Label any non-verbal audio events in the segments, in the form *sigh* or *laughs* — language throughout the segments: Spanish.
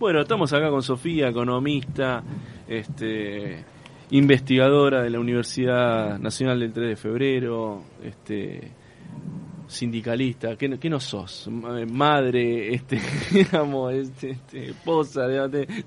Bueno, estamos acá con Sofía, economista, este, investigadora de la Universidad Nacional del 3 de Febrero, este, sindicalista, ¿qué, qué no sos? Madre, *laughs* este, digamos, este, este, esposa,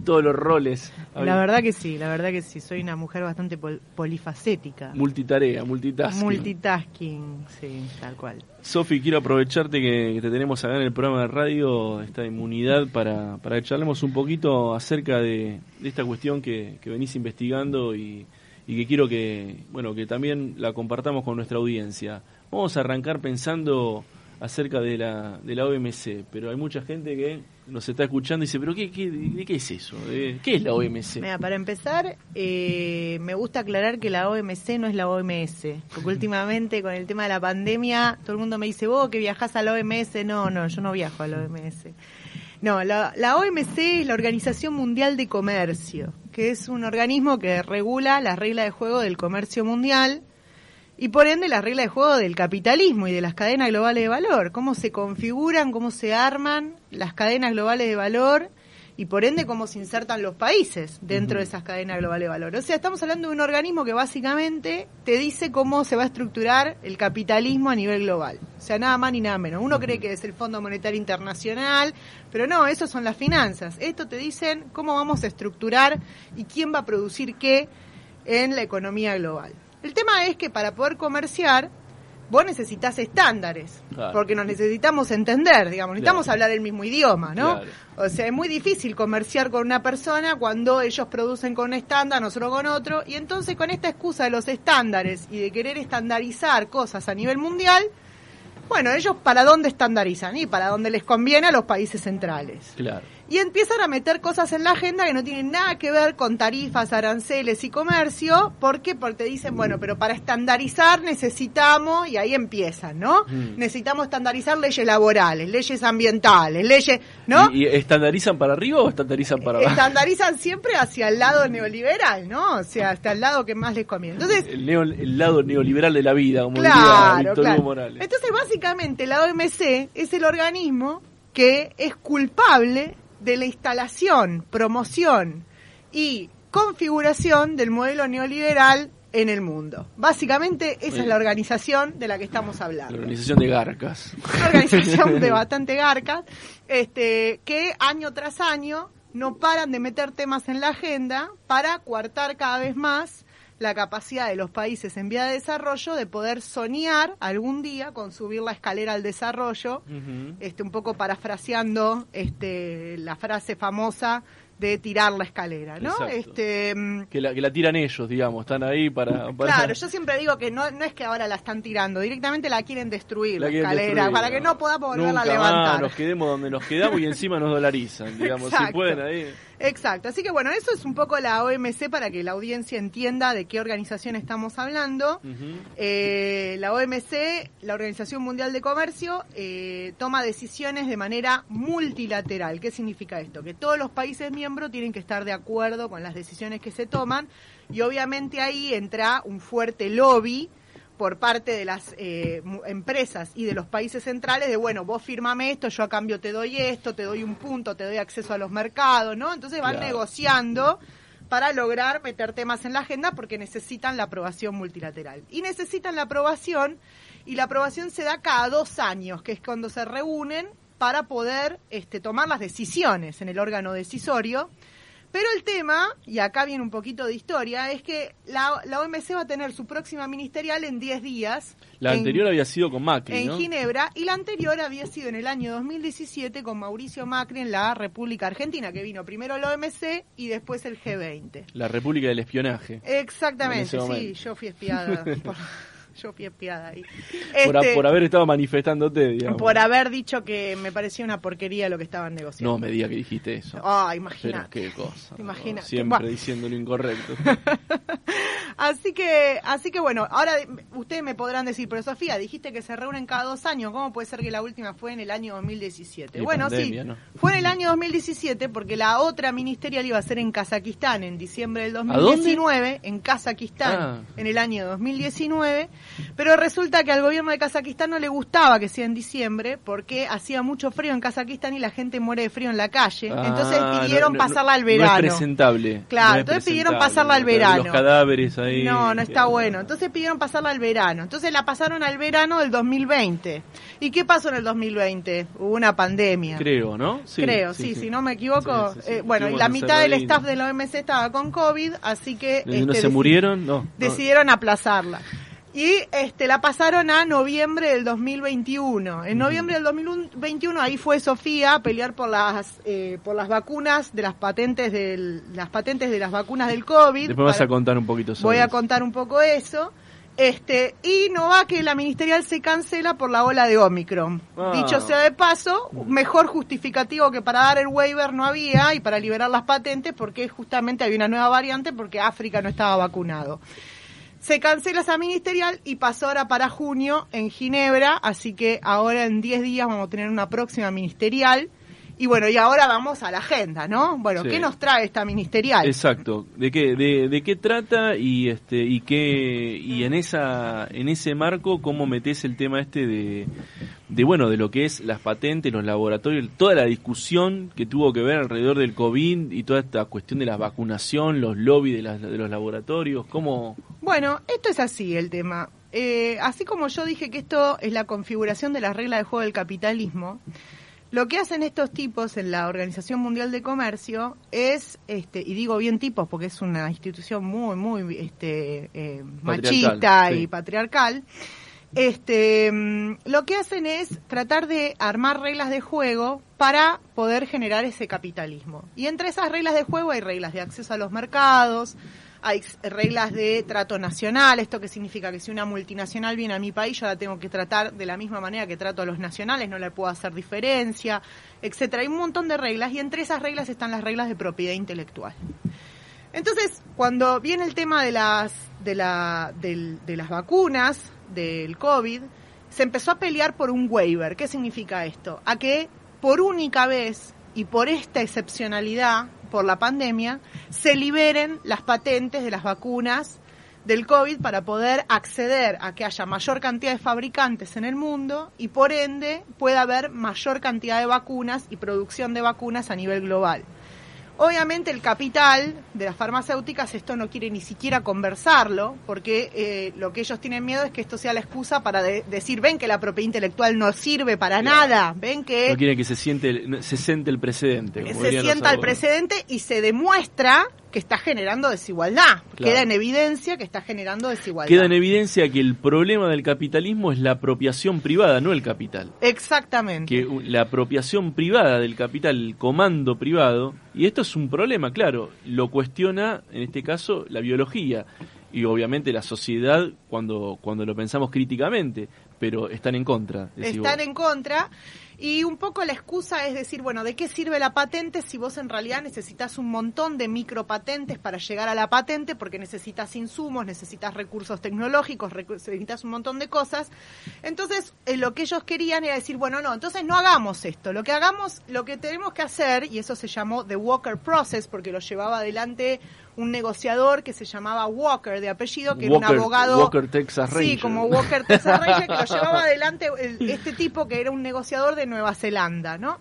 todos los roles. La verdad que sí, la verdad que sí, soy una mujer bastante polifacética. Multitarea, multitasking. Multitasking, sí, tal cual. Sofi, quiero aprovecharte que, te tenemos acá en el programa de radio, esta inmunidad, para, para que charlemos un poquito acerca de, esta cuestión que, que venís investigando y, y que quiero que, bueno, que también la compartamos con nuestra audiencia. Vamos a arrancar pensando acerca de la, de la OMC, pero hay mucha gente que nos está escuchando y dice, pero ¿qué, qué, de qué es eso? ¿Qué es la OMC? Mira, para empezar, eh, me gusta aclarar que la OMC no es la OMS, porque *laughs* últimamente con el tema de la pandemia, todo el mundo me dice, vos que viajás a la OMS, no, no, yo no viajo a la OMS. No, la, la OMC es la Organización Mundial de Comercio, que es un organismo que regula las reglas de juego del comercio mundial, y por ende la regla de juego del capitalismo y de las cadenas globales de valor, cómo se configuran, cómo se arman las cadenas globales de valor y por ende cómo se insertan los países dentro de esas cadenas globales de valor. O sea, estamos hablando de un organismo que básicamente te dice cómo se va a estructurar el capitalismo a nivel global. O sea, nada más ni nada menos. Uno cree que es el Fondo Monetario Internacional, pero no, eso son las finanzas. Esto te dicen cómo vamos a estructurar y quién va a producir qué en la economía global. El tema es que para poder comerciar, vos necesitas estándares, porque nos necesitamos entender, digamos, necesitamos hablar el mismo idioma, ¿no? O sea, es muy difícil comerciar con una persona cuando ellos producen con un estándar, nosotros con otro, y entonces con esta excusa de los estándares y de querer estandarizar cosas a nivel mundial, bueno, ellos para dónde estandarizan y para dónde les conviene a los países centrales. Claro y empiezan a meter cosas en la agenda que no tienen nada que ver con tarifas, aranceles y comercio. ¿Por qué? Porque te dicen, bueno, pero para estandarizar necesitamos, y ahí empiezan, ¿no? Mm. Necesitamos estandarizar leyes laborales, leyes ambientales, leyes, ¿no? ¿Y, estandarizan para arriba o estandarizan para abajo? Estandarizan siempre hacia el lado neoliberal, ¿no? O sea, hasta el lado que más les conviene. Entonces, el, lado neoliberal de la vida, como claro, diría Morales. Entonces, básicamente, la OMC es el organismo que es culpable de la instalación, promoción y configuración del modelo neoliberal en el mundo. Básicamente esa es la organización de la que estamos hablando. La organización de garcas. Una organización de *laughs* bastante garcas, este, que año tras año no paran de meter temas en la agenda para coartar cada vez más la capacidad de los países en vía de desarrollo de poder soñar algún día con subir la escalera al desarrollo, este un poco parafraseando este la frase famosa de tirar la escalera, ¿no? Este, mm, que, la, que la tiran ellos, digamos, están ahí para, Claro, yo siempre digo que no, no es que ahora la están tirando, directamente la quieren destruir la, escalera, para que no podamos volverla a levantar. nos quedemos donde nos quedamos y encima nos dolarizan, digamos, si pueden ahí... Exacto, así que bueno, eso es un poco la OMC para que la audiencia entienda de qué organización estamos hablando. Eh, la OMC, la Organización Mundial de Comercio, eh, toma decisiones de manera multilateral. ¿Qué significa esto? Que todos los países miembros tienen que estar de acuerdo con las decisiones que se toman y obviamente ahí entra un fuerte lobby por parte de las eh, empresas y de los países centrales de, bueno, vos firmame esto, yo a cambio te doy esto, te doy un punto, te doy acceso a los mercados, ¿no? Entonces van negociando para lograr meter temas en la agenda porque necesitan la aprobación multilateral. Y necesitan la aprobación, y la aprobación se da cada dos años, que es cuando se reúnen para poder este, tomar las decisiones en el órgano decisorio pero el tema, y acá viene un poquito de historia, es que la, OMC va a tener su próxima ministerial en 10 días. La anterior había sido con Macri, En Ginebra, y la anterior había sido en el año 2017 con Mauricio Macri en la República Argentina, que vino primero la OMC y después el G20. La República del Espionaje. Exactamente, sí, yo fui espiada. *laughs* yo fui espiada ahí. por, este, por, haber estado manifestándote, digamos. Por haber dicho que me parecía una porquería lo que estaban negociando. No me diga que dijiste eso. Ah, imagínate. qué cosa. Imagínate. Siempre diciendo lo incorrecto. *laughs* Así que, así que bueno, ahora ustedes me podrán decir, pero Sofía, dijiste que se reúnen cada dos años, ¿cómo puede ser que la última fue en el año 2017? bueno, sí, fue en el año 2017 porque la otra ministerial iba a ser en Kazajistán en diciembre del 2019, en Kazajistán ah. en el año 2019, pero resulta que al gobierno de Kazajistán no le gustaba que sea en diciembre porque hacía mucho frío en Kazajistán y la gente muere de frío en la calle, ah, entonces pidieron pasarla al verano. No es presentable. Claro, entonces pidieron pasarla al verano. Los cadáveres no, no está bueno. Entonces pidieron pasarla al verano. Entonces la pasaron al verano del 2020. ¿Y qué pasó en el 2020? Hubo una pandemia. Creo, ¿no? Creo, sí, si no me equivoco. Eh, bueno, la mitad del staff de la OMS estaba con COVID, así que... ¿No este, se murieron? No. Decidieron aplazarla y este la pasaron a noviembre del 2021. En noviembre del 2021 ahí fue Sofía a pelear por las eh, por las vacunas de las patentes de las patentes de las vacunas del COVID. Después vas a contar un poquito sobre Voy a contar un poco eso. Este, y no va que la ministerial se cancela por la ola de Omicron. Ah. Dicho sea de paso, mejor justificativo que para dar el waiver no había y para liberar las patentes porque justamente había una nueva variante porque África no estaba vacunado. Se cancela esa ministerial y pasó ahora para junio en Ginebra, así que ahora en 10 días vamos a tener una próxima ministerial. Y bueno, y ahora vamos a la agenda, ¿no? Bueno, ¿qué nos trae esta ministerial? Exacto. ¿De qué de, de, qué trata y este y qué y en esa en ese marco cómo metes el tema este de de bueno, de lo que es las patentes, los laboratorios, toda la discusión que tuvo que ver alrededor del COVID y toda esta cuestión de la vacunación, los lobbies de, de los laboratorios, ¿cómo? Bueno, esto es así el tema. Eh, así como yo dije que esto es la configuración de las reglas de juego del capitalismo, lo que hacen estos tipos en la Organización Mundial de Comercio es, este, y digo bien tipos porque es una institución muy, muy este, eh, machista y patriarcal, este, mm, lo que hacen es tratar de armar reglas de juego para poder generar ese capitalismo. Y entre esas reglas de juego hay reglas de acceso a los mercados, hay reglas de trato nacional, esto que significa que si una multinacional viene a mi país, yo la tengo que tratar de la misma manera que trato a los nacionales, no le puedo hacer diferencia, etcétera. Hay un montón de reglas y entre esas reglas están las reglas de propiedad intelectual. Entonces, cuando viene el tema de las de, la, de las vacunas, del COVID, se empezó a pelear por un waiver. ¿Qué significa esto? A que por única vez y por esta excepcionalidad, por la pandemia, se liberen las patentes de las vacunas del COVID para poder acceder a que haya mayor cantidad de fabricantes en el mundo y por ende pueda haber mayor cantidad de vacunas y producción de vacunas a nivel global. Obviamente el capital de las farmacéuticas esto no quiere ni siquiera conversarlo, porque eh, lo que ellos tienen miedo es que esto sea la excusa para decir, ven que la propiedad intelectual no sirve para nada, ven que... No quieren que se siente, se siente el precedente. se sienta el precedente y se demuestra que está generando desigualdad. Queda en evidencia que está generando desigualdad. Queda en evidencia que el problema del capitalismo es la apropiación privada, no el capital. Exactamente. Que la apropiación privada del capital, el comando privado, y esto es un problema, claro, lo cuestiona en este caso la biología y obviamente la sociedad cuando, cuando lo pensamos críticamente, pero están en contra. Están en contra y un poco la excusa es decir, bueno, ¿de qué sirve la patente si vos en realidad necesitas un montón de micropatentes para llegar a la patente porque necesitas insumos, necesitas recursos tecnológicos, necesitas un montón de cosas? Entonces, eh, lo que ellos querían era decir, bueno, no, entonces no hagamos esto. Lo que hagamos, lo que tenemos que hacer, y eso se llamó The Walker Process porque lo llevaba adelante un negociador que se llamaba Walker de apellido, que era un abogado. Walker Texas Ranger. Sí, como Walker Texas *laughs* Ranger, que lo llevaba adelante este tipo que era un negociador de Nueva Zelanda, ¿no?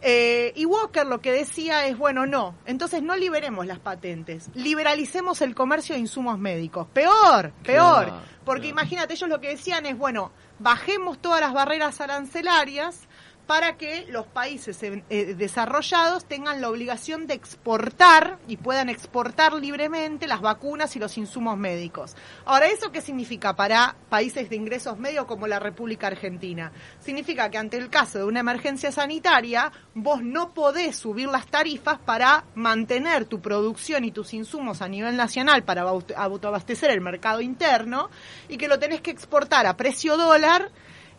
Eh, y Walker lo que decía es, bueno, no, entonces no liberemos las patentes, liberalicemos el comercio de insumos médicos. Peor, peor, porque imagínate, ellos lo que decían es, bueno, bajemos todas las barreras arancelarias, para que los países eh, eh, desarrollados tengan la obligación de exportar y puedan exportar libremente las vacunas y los insumos médicos. Ahora, ¿eso qué significa para países de ingresos medios como la República Argentina? Significa que ante el caso de una emergencia sanitaria, vos no podés subir las tarifas para mantener tu producción y tus insumos a nivel nacional para autoabastecer el mercado interno y que lo tenés que exportar a precio dólar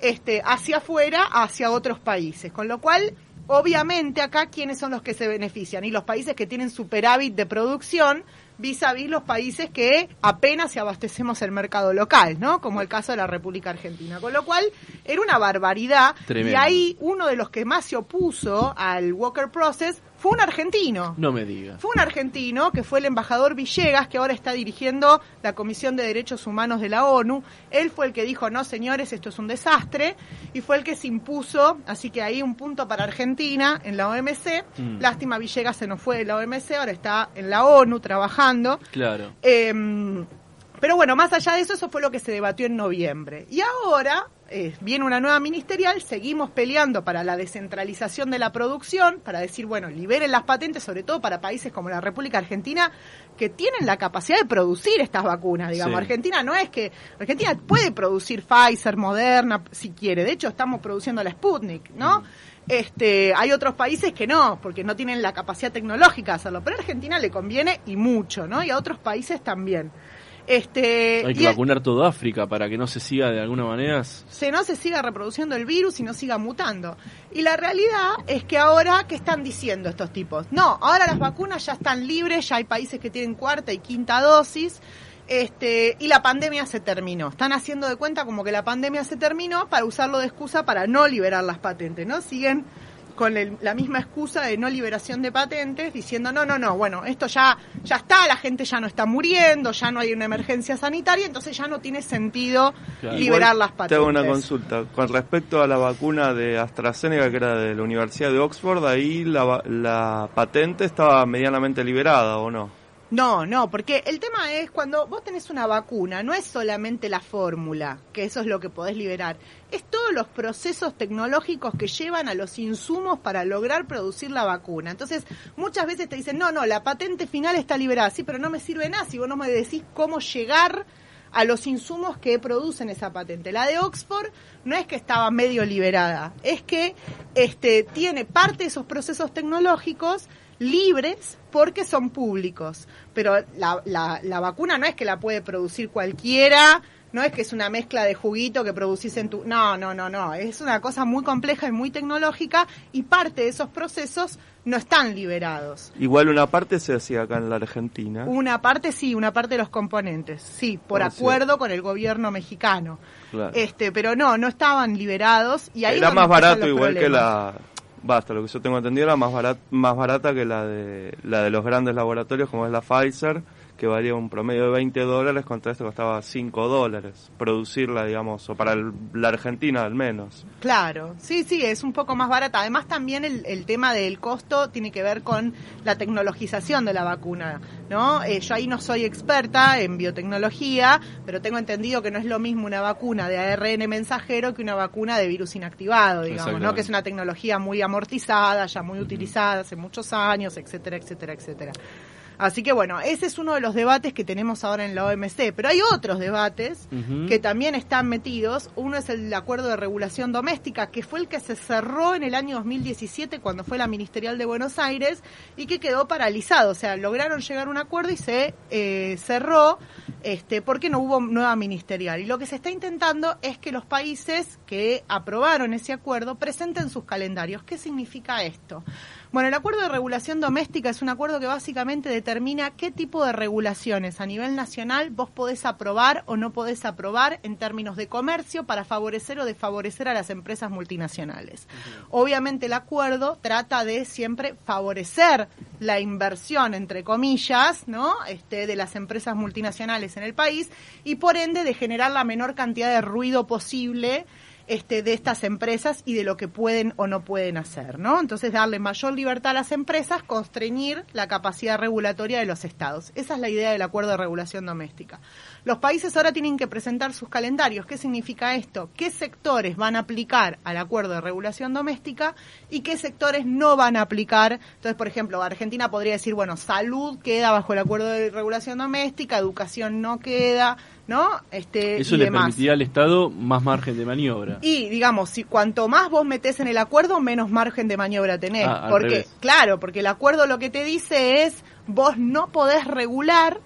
este, hacia afuera, hacia otros países. Con lo cual, obviamente acá quiénes son los que se benefician y los países que tienen superávit de producción vis a vis los países que apenas se abastecemos el mercado local, ¿no? Como el caso de la República Argentina. Con lo cual, era una barbaridad. Y ahí uno de los que más se opuso al Walker Process fue un argentino. No me diga. Fue un argentino que fue el embajador Villegas, que ahora está dirigiendo la Comisión de Derechos Humanos de la ONU. Él fue el que dijo, no señores, esto es un desastre, y fue el que se impuso, así que ahí un punto para Argentina en la OMC. Mm. Lástima, Villegas se nos fue de la OMC, ahora está en la ONU trabajando. Claro. Em, pero bueno, más allá de eso, eso fue lo que se debatió en noviembre. Y ahora eh, viene una nueva ministerial, seguimos peleando para la descentralización de la producción, para decir, bueno, liberen las patentes, sobre todo para países como la República Argentina, que tienen la capacidad de producir estas vacunas, digamos. Argentina no es que, Argentina puede producir Pfizer, Moderna, si quiere, de hecho estamos produciendo la Sputnik, ¿no? Mm. Este, hay otros países que no, porque no tienen la capacidad tecnológica de hacerlo, pero a Argentina le conviene y mucho, ¿no? Y a otros países también. Este, Hay que vacunar todo África para que no se siga de alguna manera. Se no se siga reproduciendo el virus y no siga mutando. Y la realidad es que ahora, ¿qué están diciendo estos tipos? No, ahora las vacunas ya están libres, ya hay países que tienen cuarta y quinta dosis. Este, y la pandemia se terminó. Están haciendo de cuenta como que la pandemia se terminó para usarlo de excusa para no liberar las patentes, ¿no? Siguen con la misma excusa de no liberación de patentes, diciendo, no, no, no, bueno, esto ya, ya está, la gente ya no está muriendo, ya no hay una emergencia sanitaria, entonces ya no tiene sentido liberar las patentes. Te hago una consulta. Con respecto a la vacuna de AstraZeneca, que era de la Universidad de Oxford, ahí la, la patente estaba medianamente liberada, ¿o no? No, no, porque el tema es cuando vos tenés una vacuna, no es solamente la fórmula, que eso es lo que podés liberar, es todos los procesos tecnológicos que llevan a los insumos para lograr producir la vacuna. Entonces, muchas veces te dicen, no, no, la patente final está liberada, sí, pero no me sirve nada si vos no me decís cómo llegar a los insumos que producen esa patente. La de Oxford no es que estaba medio liberada, es que este, tiene parte de esos procesos tecnológicos libres porque son públicos. Pero la, la, la, vacuna no es que la puede producir cualquiera, no es que es una mezcla de juguito que producís en tu... No, no, no, no. Es una cosa muy compleja y muy tecnológica y parte de esos procesos no están liberados. Igual una parte se hacía acá en la Argentina. Una parte sí, una parte de los componentes, sí, por acuerdo con el gobierno mexicano. Este, pero no, no estaban liberados y ahí era más barato igual que la basta, lo que yo tengo entendido era más barata, más barata que la de la de los grandes laboratorios como es la Pfizer que valía un promedio de 20 dólares, contra esto costaba 5 dólares producirla, digamos, o para la Argentina al menos. Claro, sí, sí, es un poco más barata. Además también el, el tema del costo tiene que ver con la tecnologización de la vacuna, ¿no? Eh, yo ahí no soy experta en biotecnología, pero tengo entendido que no es lo mismo una vacuna de ARN mensajero que una vacuna de virus inactivado, digamos, ¿no? Que es una tecnología muy amortizada, ya muy utilizada hace muchos años, etcétera, etcétera, etcétera. Así que bueno, ese es uno de los debates que tenemos ahora en la OMC, pero hay otros debates que también están metidos. Uno es el acuerdo de regulación doméstica, que fue el que se cerró en el año 2017 cuando fue la ministerial de Buenos Aires y que quedó paralizado. O sea, lograron llegar a un acuerdo y se eh, cerró este, porque no hubo nueva ministerial. Y lo que se está intentando es que los países que aprobaron ese acuerdo presenten sus calendarios. ¿Qué significa esto? Bueno, el acuerdo de regulación doméstica es un acuerdo que básicamente determina qué tipo de regulaciones a nivel nacional vos podés aprobar o no podés aprobar en términos de comercio para favorecer o desfavorecer a las empresas multinacionales. Obviamente el acuerdo trata de siempre favorecer la inversión, entre comillas, ¿no? Este, de las empresas multinacionales en el país y por ende de generar la menor cantidad de ruido posible este, de estas empresas y de lo que pueden o no pueden hacer, ¿no? Entonces darle mayor libertad a las empresas, constreñir la capacidad regulatoria de los estados. Esa es la idea del acuerdo de regulación doméstica. Los países ahora tienen que presentar sus calendarios. ¿Qué significa esto? ¿Qué sectores van a aplicar al acuerdo de regulación doméstica y qué sectores no van a aplicar? Entonces, por ejemplo, Argentina podría decir, bueno, salud queda bajo el acuerdo de regulación doméstica, educación no queda, ¿no? Este, Eso le permitiría al Estado más margen de maniobra. Y, digamos, si cuanto más vos metés en el acuerdo, menos margen de maniobra tenés. Ah, porque, claro, porque el acuerdo lo que te dice es, vos no podés regular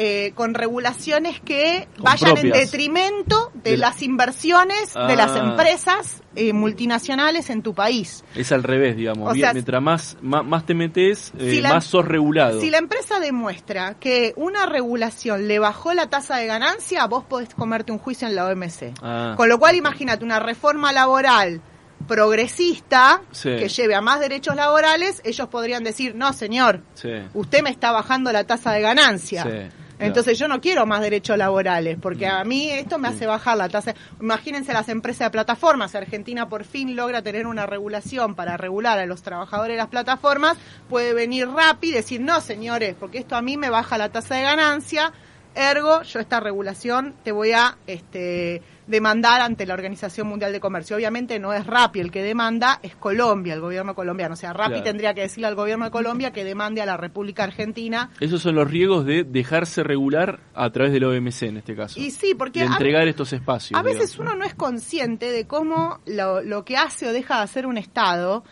eh, con regulaciones que vayan en detrimento de, las inversiones de las ah. empresas eh, multinacionales en tu país. Es al revés, digamos. Mientras más, más, te metes, eh, más sos regulado. Si la empresa demuestra que una regulación le bajó la tasa de ganancia, vos podés comerte un juicio en la OMC. Ah. Con lo cual, imagínate una reforma laboral progresista que lleve a más derechos laborales, ellos podrían decir, no señor, usted me está bajando la tasa de ganancia. Entonces yo no quiero más derechos laborales, porque a mí esto me hace bajar la tasa. Imagínense las empresas de plataformas. Argentina por fin logra tener una regulación para regular a los trabajadores de las plataformas. Puede venir rápido y decir, no señores, porque esto a mí me baja la tasa de ganancia. Ergo, yo esta regulación te voy a este, demandar ante la Organización Mundial de Comercio. Obviamente no es RAPI el que demanda, es Colombia, el gobierno colombiano. O sea, RAPI tendría que decirle al gobierno de Colombia que demande a la República Argentina. Esos son los riesgos de dejarse regular a través del OMC en este caso. Y sí, porque... De entregar estos espacios. A veces uno no es consciente de cómo lo, lo que hace o deja de hacer un Estado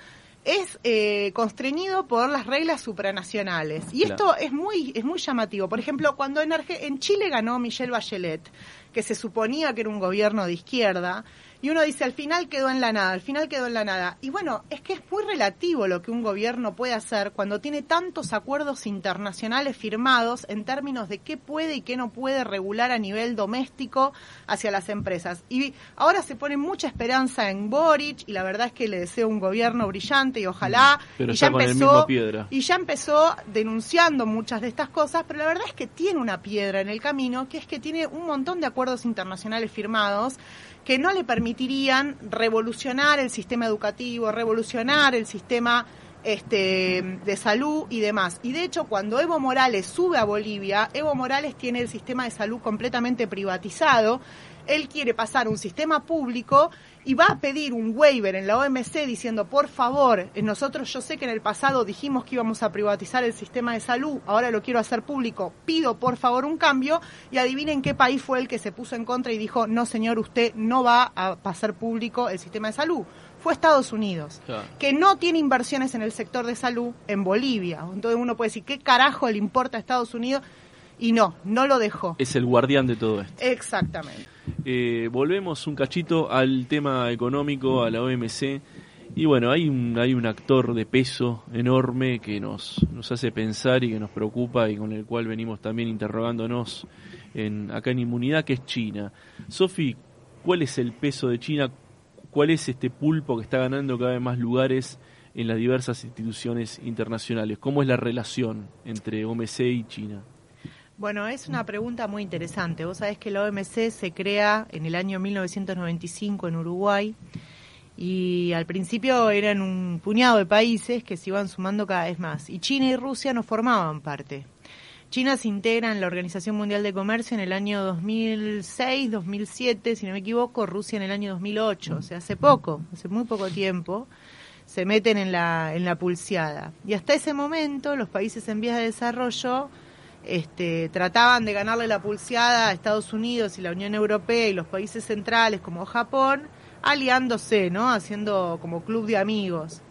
es eh, constreñido por las reglas supranacionales. Y esto es muy, es muy llamativo. Por ejemplo, cuando en, en Chile ganó Michelle Bachelet, que se suponía que era un gobierno de izquierda, y uno dice, al final quedó en la nada, al final quedó en la nada. Y bueno, es que es muy relativo lo que un gobierno puede hacer cuando tiene tantos acuerdos internacionales firmados en términos de qué puede y qué no puede regular a nivel doméstico hacia las empresas. Y ahora se pone mucha esperanza en Boric y la verdad es que le deseo un gobierno brillante y ojalá. Pero y ya empezó, Y ya empezó denunciando muchas de estas cosas, pero la verdad es que tiene una piedra en el camino, que es que tiene un montón de acuerdos internacionales firmados que no le permitirían revolucionar el sistema educativo, revolucionar el sistema este, de salud y demás. Y de hecho, cuando Evo Morales sube a Bolivia, Evo Morales tiene el sistema de salud completamente privatizado. Él quiere pasar un sistema público y va a pedir un waiver en la OMC diciendo, por favor, eh, nosotros yo sé que en el pasado dijimos que íbamos a privatizar el sistema de salud, ahora lo quiero hacer público, pido por favor un cambio y adivinen qué país fue el que se puso en contra y dijo, no señor, usted no va a pasar público el sistema de salud. Fue Estados Unidos, que no tiene inversiones en el sector de salud en Bolivia. Entonces uno puede decir, ¿qué carajo le importa a Estados Unidos? Y no, no lo dejó. Es el guardián de todo esto. Exactamente. Eh, volvemos un cachito al tema económico, a la OMC. Y bueno, hay un, hay un actor de peso enorme que nos, nos hace pensar y que nos preocupa y con el cual venimos también interrogándonos en, acá en Inmunidad, que es China. Sofi, ¿cuál es el peso de China? ¿Cuál es este pulpo que está ganando cada vez más lugares en las diversas instituciones internacionales? ¿Cómo es la relación entre OMC y China? Bueno, es una pregunta muy interesante. Vos sabés que la OMC se crea en el año 1995 en Uruguay y al principio eran un puñado de países que se iban sumando cada vez más y China y Rusia no formaban parte. China se integra en la Organización Mundial de Comercio en el año 2006, 2007, si no me equivoco, Rusia en el año 2008, o sea, hace poco, hace muy poco tiempo, se meten en la, en la pulseada. Y hasta ese momento los países en vías de desarrollo este, trataban de ganarle la pulseada a Estados Unidos y la Unión Europea y los países centrales como Japón, aliándose, ¿no? Haciendo como club de amigos.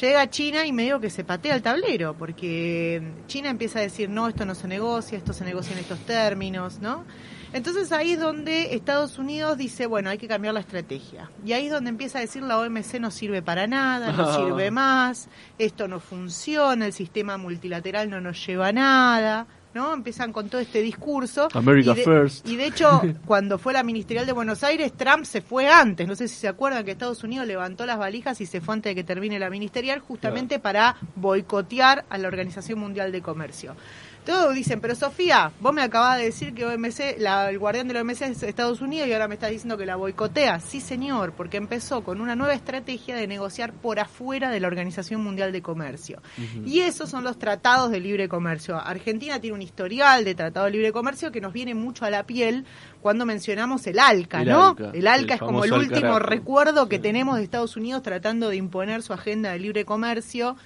Llega China y medio que se patea el tablero, porque China empieza a decir, no, esto no se negocia, esto se negocia en estos términos, ¿no? Entonces ahí es donde Estados Unidos dice, bueno, hay que cambiar la estrategia. Y ahí es donde empieza a decir, la OMC no sirve para nada, no *laughs* sirve más, esto no funciona, el sistema multilateral no nos lleva a nada. ¿No? Empiezan con todo este discurso. America y de, First. Y de hecho, *laughs* cuando fue la ministerial de Buenos Aires, Trump se fue antes. No sé si se acuerdan que Estados Unidos levantó las valijas y se fue antes de que termine la ministerial, justamente para boicotear a la Organización Mundial de Comercio. Todos dicen, pero Sofía, vos me acabas de decir que OMC, la, el guardián de la OMC es Estados Unidos y ahora me estás diciendo que la boicotea. Sí, señor, porque empezó con una nueva estrategia de negociar por afuera de la Organización Mundial de Comercio. Y esos son los tratados de libre comercio. Argentina tiene un historial de tratado de libre comercio que nos viene mucho a la piel cuando mencionamos el ALCA, ¿no? el ALCA es como el último recuerdo que tenemos de Estados Unidos tratando de imponer su agenda de libre comercio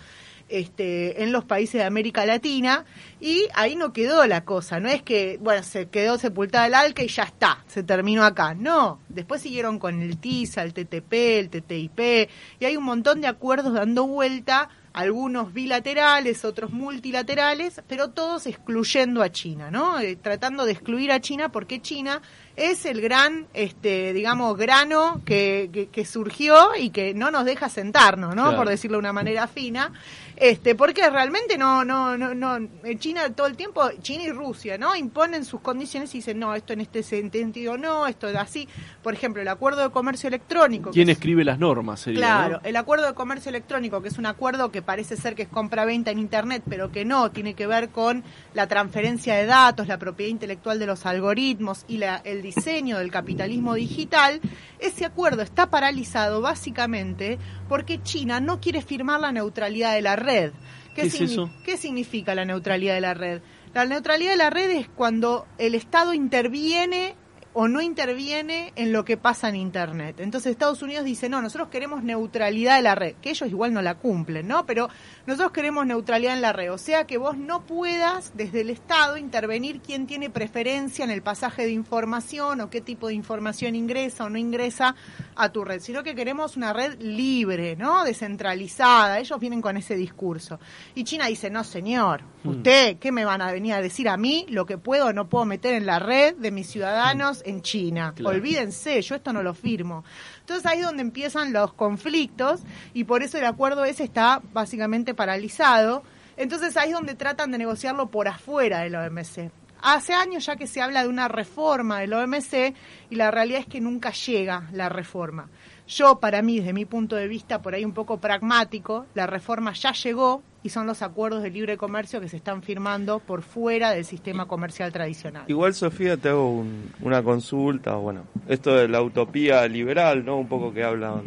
este, en los países de América Latina y ahí no quedó la cosa, no es que, bueno, se quedó sepultada el ALCA y ya está, se terminó acá, no, después siguieron con el TISA, el TTP, el TTIP y hay un montón de acuerdos dando vuelta algunos bilaterales, otros multilaterales, pero todos excluyendo a China, ¿no? Eh, tratando de excluir a China porque China es el gran, este, digamos, grano que, que, surgió y que no nos deja sentarnos, ¿no? Por decirlo de una manera fina. Este, porque realmente no, no, no, no, China todo el tiempo, China y Rusia, ¿no? Imponen sus condiciones y dicen, no, esto en este sentido no, esto es así. Por ejemplo, el acuerdo de comercio electrónico. ¿Quién escribe las normas? Sería, claro, el acuerdo de comercio electrónico, que es un acuerdo que parece ser que es compra-venta en Internet, pero que no, tiene que ver con la transferencia de datos, la propiedad intelectual de los algoritmos y la, el diseño del capitalismo digital, ese acuerdo está paralizado básicamente porque China no quiere firmar la neutralidad de la red. ¿Qué, es eso? ¿Qué significa la neutralidad de la red? La neutralidad de la red es cuando el Estado interviene o no interviene en lo que pasa en Internet. Entonces Estados Unidos dice, no, nosotros queremos neutralidad de la red, que ellos igual no la cumplen, ¿no? Pero nosotros queremos neutralidad en la red, o sea que vos no puedas desde el Estado intervenir quién tiene preferencia en el pasaje de información o qué tipo de información ingresa o no ingresa a tu red, sino que queremos una red libre, ¿no? Descentralizada. Ellos vienen con ese discurso. Y China dice, no, señor, hmm. usted, ¿qué me van a venir a decir a mí lo que puedo o no puedo meter en la red de mis ciudadanos? en China. Olvídense, yo esto no lo firmo. Entonces ahí es donde empiezan los conflictos y por eso el acuerdo ese está básicamente paralizado. Entonces ahí es donde tratan de negociarlo por afuera del OMC. Hace años ya que se habla de una reforma del OMC y la realidad es que nunca llega la reforma. Yo, para mí, desde mi punto de vista, por ahí un poco pragmático, la reforma ya llegó y son los acuerdos de libre comercio que se están firmando por fuera del sistema comercial tradicional. Igual, Sofía, te hago una consulta. Bueno, esto de la utopía liberal, ¿no? Un poco que habla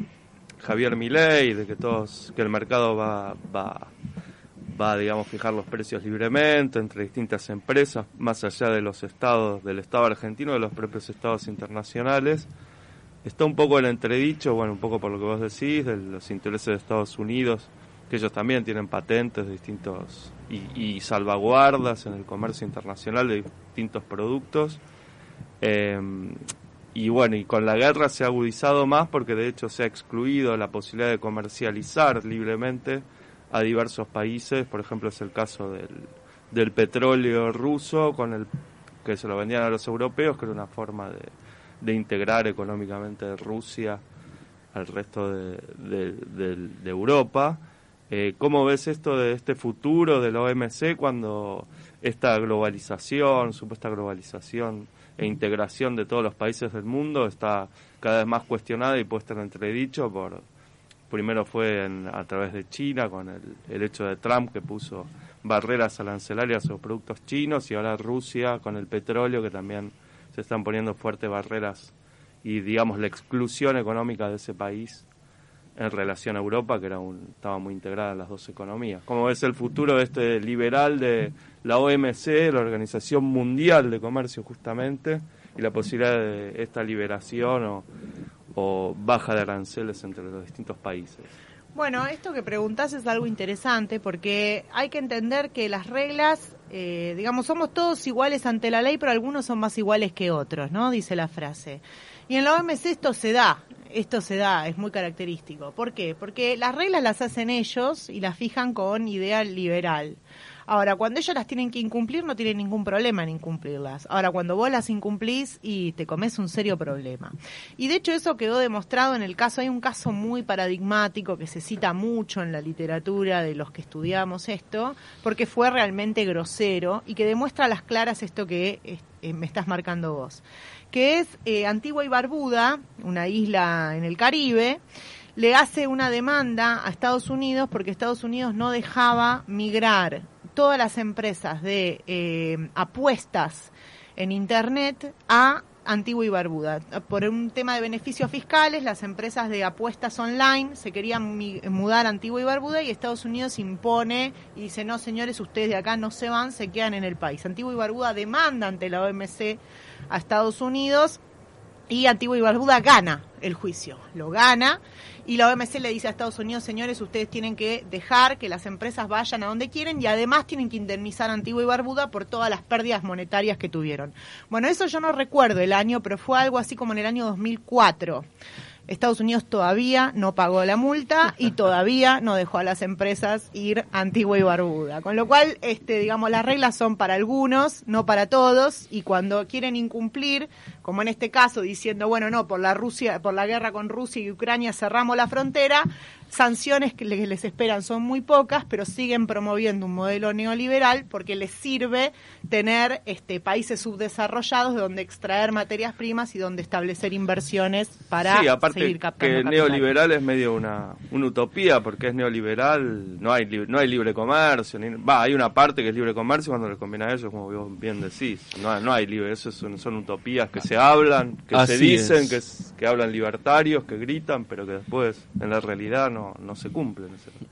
Javier Milei, de que todos, que el mercado va, va, va, digamos, fijar los precios libremente entre distintas empresas, más allá de los estados, del Estado argentino, de los propios estados internacionales está un poco el entredicho, bueno, un poco por lo que vos decís, de los intereses de Estados Unidos, que ellos también tienen patentes de distintos y, salvaguardas en el comercio internacional de distintos productos. Em, y bueno, y con la guerra se ha agudizado más porque de hecho se ha excluido la posibilidad de comercializar libremente a diversos países, por ejemplo es el caso del, del petróleo ruso con el que se lo vendían a los europeos, que era una forma de, de integrar económicamente Rusia al resto de, Europa. Eh, ¿Cómo ves esto de este futuro del OMC cuando esta globalización, supuesta globalización e integración de todos los países del mundo está cada vez más cuestionada y puesta en entredicho por primero fue a través de China con el, el hecho de Trump que puso barreras arancelarias a los productos chinos y ahora Rusia con el petróleo que también se están poniendo fuertes barreras y digamos la exclusión económica de ese país en relación a Europa, que era un, estaba muy integrada en las dos economías. ¿Cómo ves el futuro de este liberal de la OMC, la Organización Mundial de Comercio justamente, y la posibilidad de esta liberación o, o baja de aranceles entre los distintos países? Bueno, esto que preguntás es algo interesante porque hay que entender que las reglas, eh, digamos, somos todos iguales ante la ley, pero algunos son más iguales que otros, ¿no? Dice la frase. Y en la OMC esto se da, esto se da, es muy característico. ¿Por qué? Porque las reglas las hacen ellos y las fijan con ideal liberal. Ahora, cuando ellos las tienen que incumplir, no tienen ningún problema en incumplirlas. Ahora, cuando vos las incumplís y te comes un serio problema. Y de hecho eso quedó demostrado en el caso, hay un caso muy paradigmático que se cita mucho en la literatura de los que estudiamos esto, porque fue realmente grosero y que demuestra a las claras esto que eh, me estás marcando vos, que es eh, Antigua y Barbuda, una isla en el Caribe, le hace una demanda a Estados Unidos porque Estados Unidos no dejaba migrar todas las empresas de eh, apuestas en Internet a Antigua y Barbuda. Por un tema de beneficios fiscales, las empresas de apuestas online se querían mudar a Antigua y Barbuda y Estados Unidos impone y dice, no señores, ustedes de acá no se van, se quedan en el país. Antigua y Barbuda demanda ante la OMC a Estados Unidos y Antigua y Barbuda gana el juicio, lo gana y la OMC le dice a Estados Unidos, señores, ustedes tienen que dejar que las empresas vayan a donde quieren y además tienen que indemnizar a Antigua y Barbuda por todas las pérdidas monetarias que tuvieron. Bueno, eso yo no recuerdo el año, pero fue algo así como en el año 2004. Estados Unidos todavía no pagó la multa y *laughs* todavía no dejó a las empresas ir a Antigua y Barbuda. Con lo cual, este, digamos, las reglas son para algunos, no para todos, y cuando quieren incumplir, como en este caso, diciendo, bueno, no, por la Rusia, por la guerra con Rusia y Ucrania cerramos la frontera, sanciones que les esperan son muy pocas, pero siguen promoviendo un modelo neoliberal porque les sirve tener este, países subdesarrollados de donde extraer materias primas y donde establecer inversiones para sí, aparte que neoliberal es medio una, una utopía porque es neoliberal, no hay no hay libre comercio, va, hay una parte que es libre comercio cuando les conviene a ellos, como vos bien decís, no, no hay libre, eso son, son utopías que se hablan, que se dicen, que, que hablan libertarios, que gritan, pero que después en la realidad no, no se cumplen.